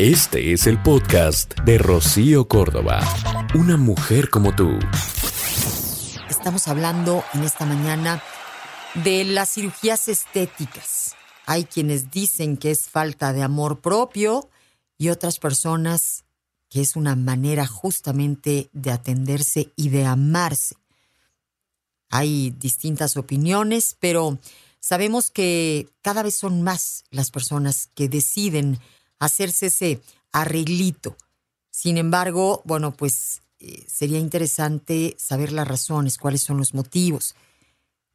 Este es el podcast de Rocío Córdoba. Una mujer como tú. Estamos hablando en esta mañana de las cirugías estéticas. Hay quienes dicen que es falta de amor propio y otras personas que es una manera justamente de atenderse y de amarse. Hay distintas opiniones, pero sabemos que cada vez son más las personas que deciden hacerse ese arreglito. Sin embargo, bueno, pues eh, sería interesante saber las razones, cuáles son los motivos,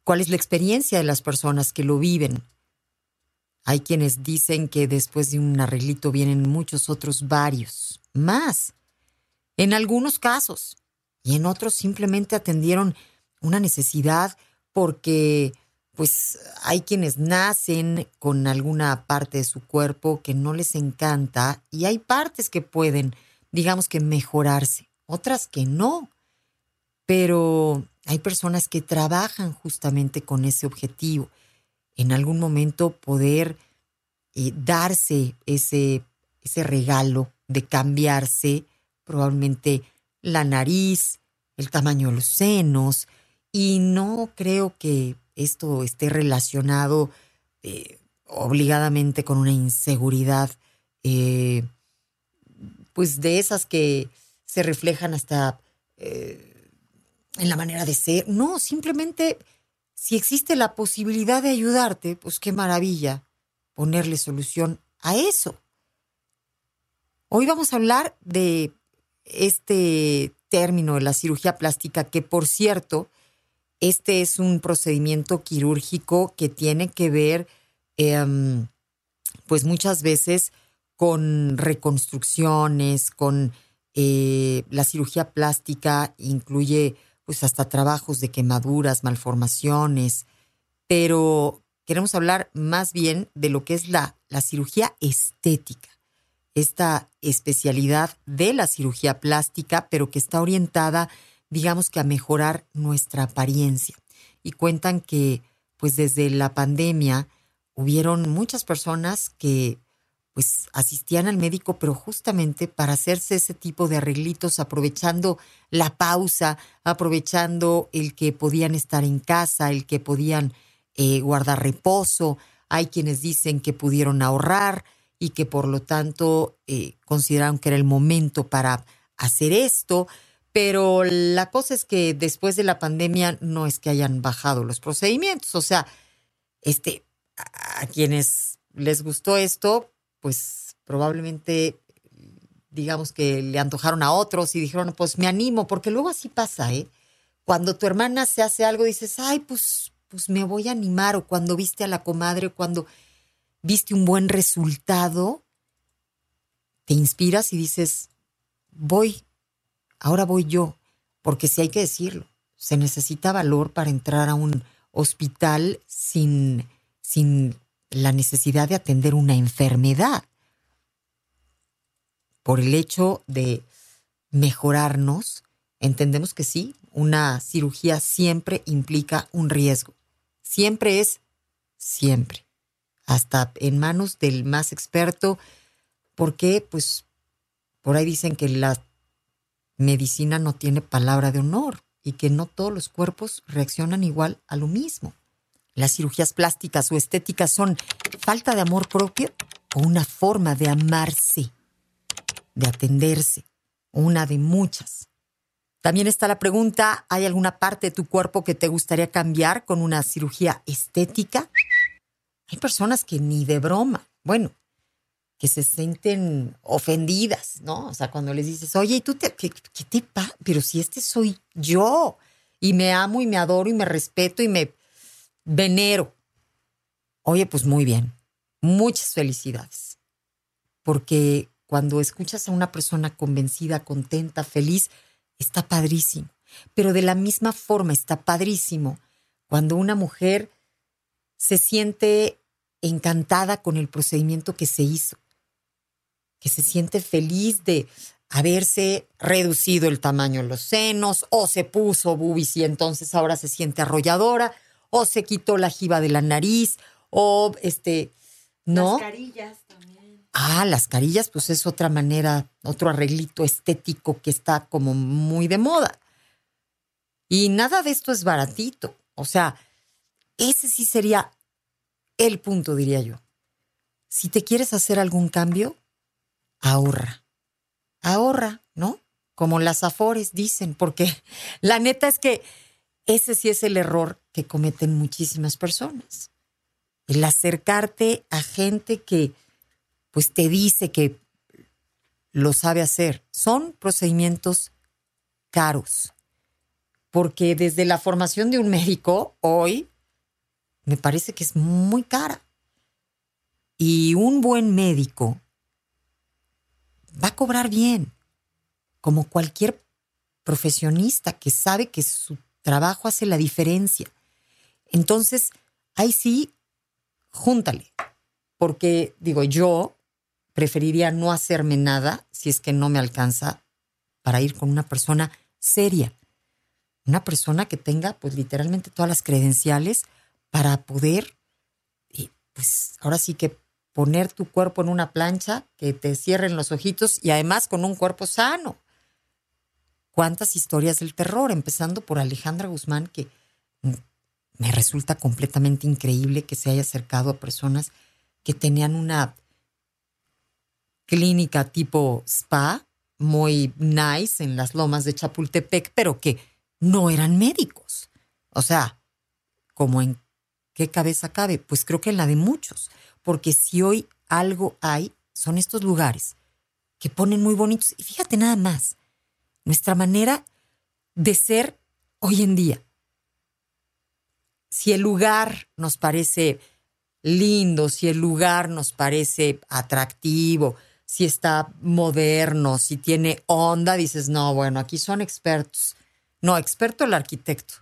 cuál es la experiencia de las personas que lo viven. Hay quienes dicen que después de un arreglito vienen muchos otros varios, más. En algunos casos, y en otros simplemente atendieron una necesidad porque pues hay quienes nacen con alguna parte de su cuerpo que no les encanta y hay partes que pueden, digamos que mejorarse, otras que no. Pero hay personas que trabajan justamente con ese objetivo. En algún momento poder eh, darse ese, ese regalo de cambiarse probablemente la nariz, el tamaño de los senos, y no creo que esto esté relacionado eh, obligadamente con una inseguridad, eh, pues de esas que se reflejan hasta eh, en la manera de ser. No, simplemente si existe la posibilidad de ayudarte, pues qué maravilla ponerle solución a eso. Hoy vamos a hablar de este término de la cirugía plástica que, por cierto, este es un procedimiento quirúrgico que tiene que ver, em, pues muchas veces con reconstrucciones, con eh, la cirugía plástica, incluye pues hasta trabajos de quemaduras, malformaciones, pero queremos hablar más bien de lo que es la, la cirugía estética, esta especialidad de la cirugía plástica, pero que está orientada digamos que a mejorar nuestra apariencia. Y cuentan que, pues desde la pandemia, hubieron muchas personas que pues asistían al médico, pero justamente para hacerse ese tipo de arreglitos, aprovechando la pausa, aprovechando el que podían estar en casa, el que podían eh, guardar reposo. Hay quienes dicen que pudieron ahorrar y que por lo tanto eh, consideraron que era el momento para hacer esto. Pero la cosa es que después de la pandemia no es que hayan bajado los procedimientos. O sea, este, a quienes les gustó esto, pues probablemente digamos que le antojaron a otros y dijeron, pues me animo, porque luego así pasa, ¿eh? Cuando tu hermana se hace algo, dices, ay, pues, pues me voy a animar, o cuando viste a la comadre, cuando viste un buen resultado, te inspiras y dices, voy, ahora voy yo, porque si hay que decirlo, se necesita valor para entrar a un hospital sin, sin la necesidad de atender una enfermedad. Por el hecho de mejorarnos, entendemos que sí, una cirugía siempre implica un riesgo. Siempre es siempre. Hasta en manos del más experto, porque pues por ahí dicen que la medicina no tiene palabra de honor y que no todos los cuerpos reaccionan igual a lo mismo. Las cirugías plásticas o estéticas son falta de amor propio o una forma de amarse, de atenderse, una de muchas. También está la pregunta, ¿hay alguna parte de tu cuerpo que te gustaría cambiar con una cirugía estética? Hay personas que ni de broma, bueno, que se sienten ofendidas, ¿no? O sea, cuando les dices, oye, ¿y tú te, qué, qué te pasa? Pero si este soy yo, y me amo y me adoro y me respeto y me venero. Oye, pues muy bien. Muchas felicidades. porque cuando escuchas a una persona convencida, contenta, feliz, está padrísimo. Pero de la misma forma está padrísimo cuando una mujer se siente encantada con el procedimiento que se hizo, que se siente feliz de haberse reducido el tamaño de los senos, o se puso bubis y entonces ahora se siente arrolladora, o se quitó la jiba de la nariz, o este, ¿no? Las carillas también. Ah, las carillas, pues es otra manera, otro arreglito estético que está como muy de moda. Y nada de esto es baratito. O sea, ese sí sería el punto, diría yo. Si te quieres hacer algún cambio, ahorra. Ahorra, ¿no? Como las afores dicen, porque la neta es que ese sí es el error que cometen muchísimas personas. El acercarte a gente que pues te dice que lo sabe hacer. Son procedimientos caros. Porque desde la formación de un médico hoy me parece que es muy cara. Y un buen médico va a cobrar bien, como cualquier profesionista que sabe que su trabajo hace la diferencia. Entonces, ahí sí, júntale, porque digo, yo preferiría no hacerme nada si es que no me alcanza para ir con una persona seria, una persona que tenga pues literalmente todas las credenciales para poder, y pues ahora sí que poner tu cuerpo en una plancha, que te cierren los ojitos y además con un cuerpo sano. ¿Cuántas historias del terror? Empezando por Alejandra Guzmán, que me resulta completamente increíble que se haya acercado a personas que tenían una clínica tipo spa muy nice en las lomas de Chapultepec, pero que no eran médicos. O sea, como en qué cabeza cabe? Pues creo que en la de muchos, porque si hoy algo hay, son estos lugares que ponen muy bonitos. Y fíjate nada más, nuestra manera de ser hoy en día. Si el lugar nos parece lindo, si el lugar nos parece atractivo, si está moderno, si tiene onda, dices, no, bueno, aquí son expertos. No, experto el arquitecto.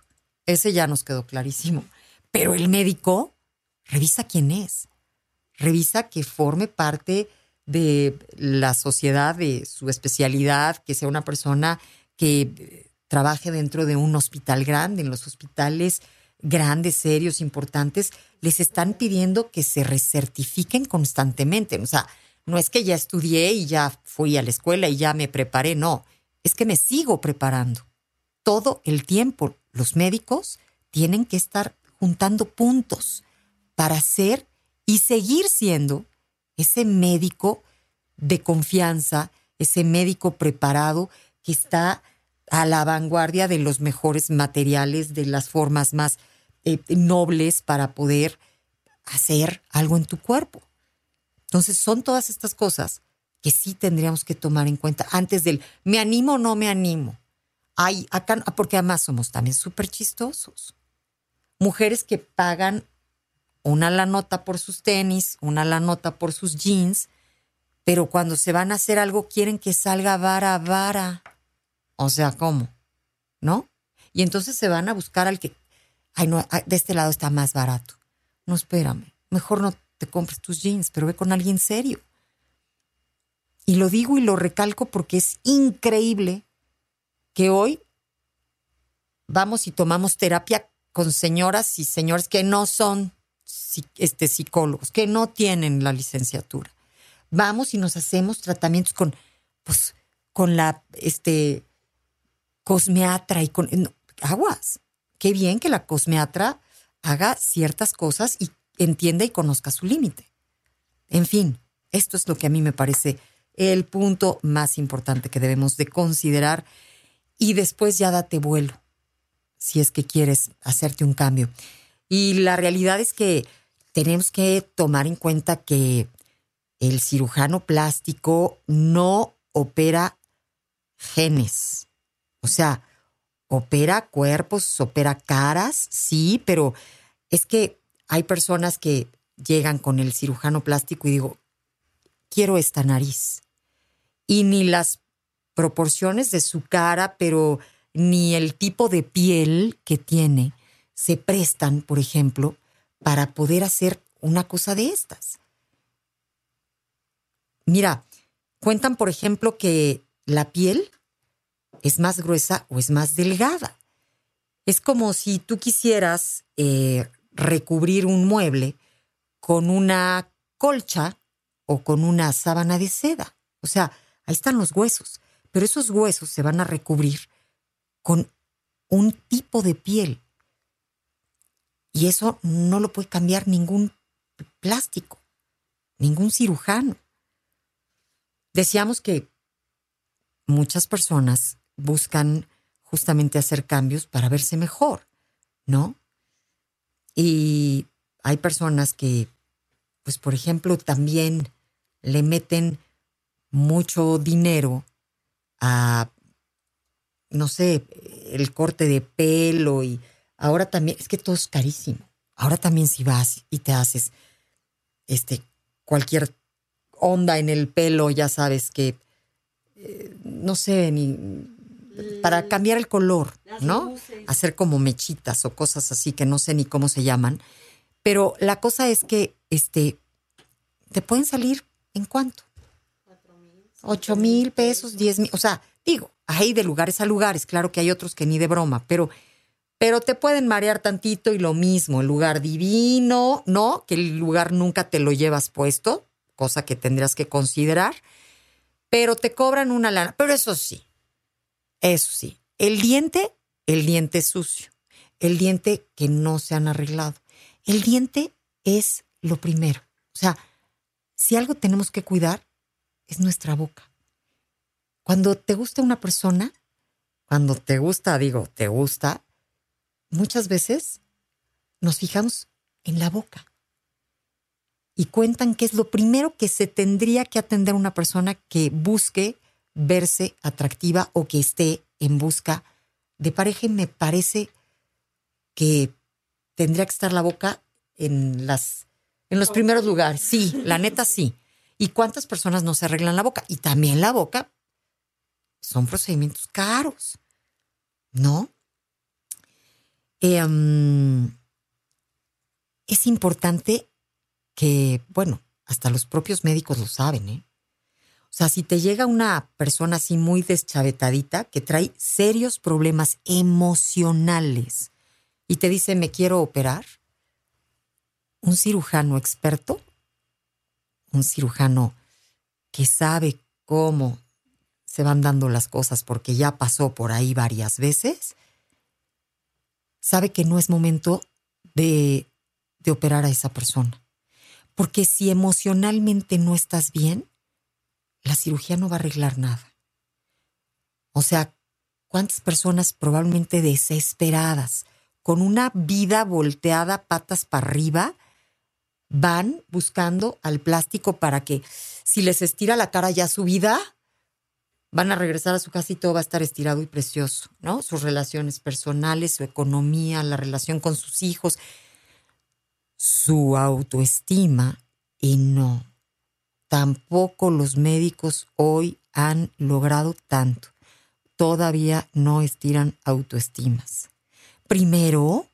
Ese ya nos quedó clarísimo. Pero el médico revisa quién es. Revisa que forme parte de la sociedad, de su especialidad, que sea una persona que eh, trabaje dentro de un hospital grande. En los hospitales grandes, serios, importantes, les están pidiendo que se recertifiquen constantemente. O sea, no es que ya estudié y ya fui a la escuela y ya me preparé, no, es que me sigo preparando. Todo el tiempo los médicos tienen que estar juntando puntos para ser y seguir siendo ese médico de confianza, ese médico preparado que está a la vanguardia de los mejores materiales, de las formas más eh, nobles para poder hacer algo en tu cuerpo. Entonces son todas estas cosas que sí tendríamos que tomar en cuenta antes del me animo o no me animo. Ay, acá, porque además somos también súper chistosos. Mujeres que pagan una la nota por sus tenis, una la nota por sus jeans, pero cuando se van a hacer algo quieren que salga vara vara. O sea, ¿cómo? ¿No? Y entonces se van a buscar al que, ay, no, de este lado está más barato. No, espérame, mejor no te compres tus jeans, pero ve con alguien serio. Y lo digo y lo recalco porque es increíble que hoy vamos y tomamos terapia con señoras y señores que no son este, psicólogos, que no tienen la licenciatura. Vamos y nos hacemos tratamientos con, pues, con la este, cosmeatra y con aguas. Qué bien que la cosmeatra haga ciertas cosas y entienda y conozca su límite. En fin, esto es lo que a mí me parece el punto más importante que debemos de considerar y después ya date vuelo si es que quieres hacerte un cambio. Y la realidad es que tenemos que tomar en cuenta que el cirujano plástico no opera genes. O sea, opera cuerpos, opera caras, sí, pero es que hay personas que llegan con el cirujano plástico y digo, quiero esta nariz. Y ni las proporciones de su cara, pero ni el tipo de piel que tiene se prestan, por ejemplo, para poder hacer una cosa de estas. Mira, cuentan, por ejemplo, que la piel es más gruesa o es más delgada. Es como si tú quisieras eh, recubrir un mueble con una colcha o con una sábana de seda. O sea, ahí están los huesos, pero esos huesos se van a recubrir con un tipo de piel. Y eso no lo puede cambiar ningún plástico, ningún cirujano. Decíamos que muchas personas buscan justamente hacer cambios para verse mejor, ¿no? Y hay personas que, pues por ejemplo, también le meten mucho dinero a, no sé, el corte de pelo y ahora también, es que todo es carísimo. Ahora también si vas y te haces este cualquier onda en el pelo, ya sabes que eh, no sé, ni para cambiar el color, ¿no? Hacer como mechitas o cosas así que no sé ni cómo se llaman. Pero la cosa es que este te pueden salir en cuánto? Ocho mil pesos, diez mil. O sea, digo, hay de lugares a lugares, claro que hay otros que ni de broma, pero, pero te pueden marear tantito y lo mismo, el lugar divino, ¿no? Que el lugar nunca te lo llevas puesto, cosa que tendrás que considerar, pero te cobran una lana. Pero eso sí, eso sí, el diente, el diente sucio, el diente que no se han arreglado. El diente es lo primero. O sea, si algo tenemos que cuidar, es nuestra boca. Cuando te gusta una persona, cuando te gusta, digo, te gusta, muchas veces nos fijamos en la boca. Y cuentan que es lo primero que se tendría que atender una persona que busque verse atractiva o que esté en busca de pareja y me parece que tendría que estar la boca en las en los primeros lugares. Sí, la neta sí. ¿Y cuántas personas no se arreglan la boca? Y también la boca son procedimientos caros, ¿no? Em, es importante que, bueno, hasta los propios médicos lo saben, ¿eh? O sea, si te llega una persona así muy deschavetadita que trae serios problemas emocionales y te dice, me quiero operar, un cirujano experto, un cirujano que sabe cómo se van dando las cosas porque ya pasó por ahí varias veces, sabe que no es momento de, de operar a esa persona. Porque si emocionalmente no estás bien, la cirugía no va a arreglar nada. O sea, ¿cuántas personas probablemente desesperadas, con una vida volteada patas para arriba, van buscando al plástico para que si les estira la cara ya su vida, van a regresar a su casa y todo va a estar estirado y precioso, ¿no? Sus relaciones personales, su economía, la relación con sus hijos, su autoestima y no tampoco los médicos hoy han logrado tanto. Todavía no estiran autoestimas. Primero,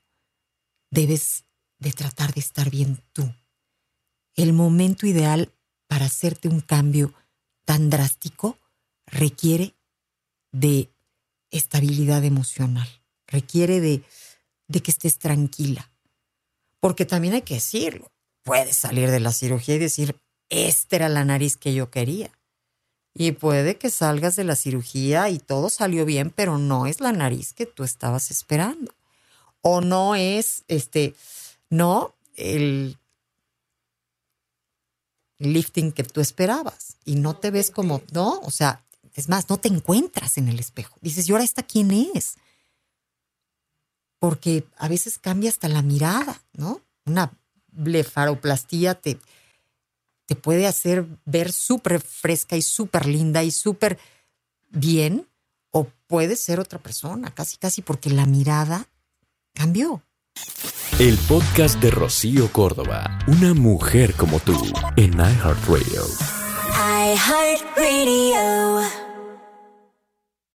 debes de tratar de estar bien tú. El momento ideal para hacerte un cambio tan drástico requiere de estabilidad emocional, requiere de, que estés tranquila. Porque también hay que decirlo, puedes salir de la cirugía y decir, esta era la nariz que yo quería. Y puede que salgas de la cirugía y todo salió bien, pero no es la nariz que tú estabas esperando. O no es, este, no el lifting que tú esperabas. Y no te ves como, no, o sea, es más, no te encuentras en el espejo. Dices, ¿y ahora esta quién es? Porque a veces cambia hasta la mirada, ¿no? Una blefaroplastía te, te puede hacer ver súper fresca y súper linda y súper bien, o puede ser otra persona, casi, casi porque la mirada cambió. El podcast de Rocío Córdoba, una mujer como tú, en iHeartRadio. iHeartRadio.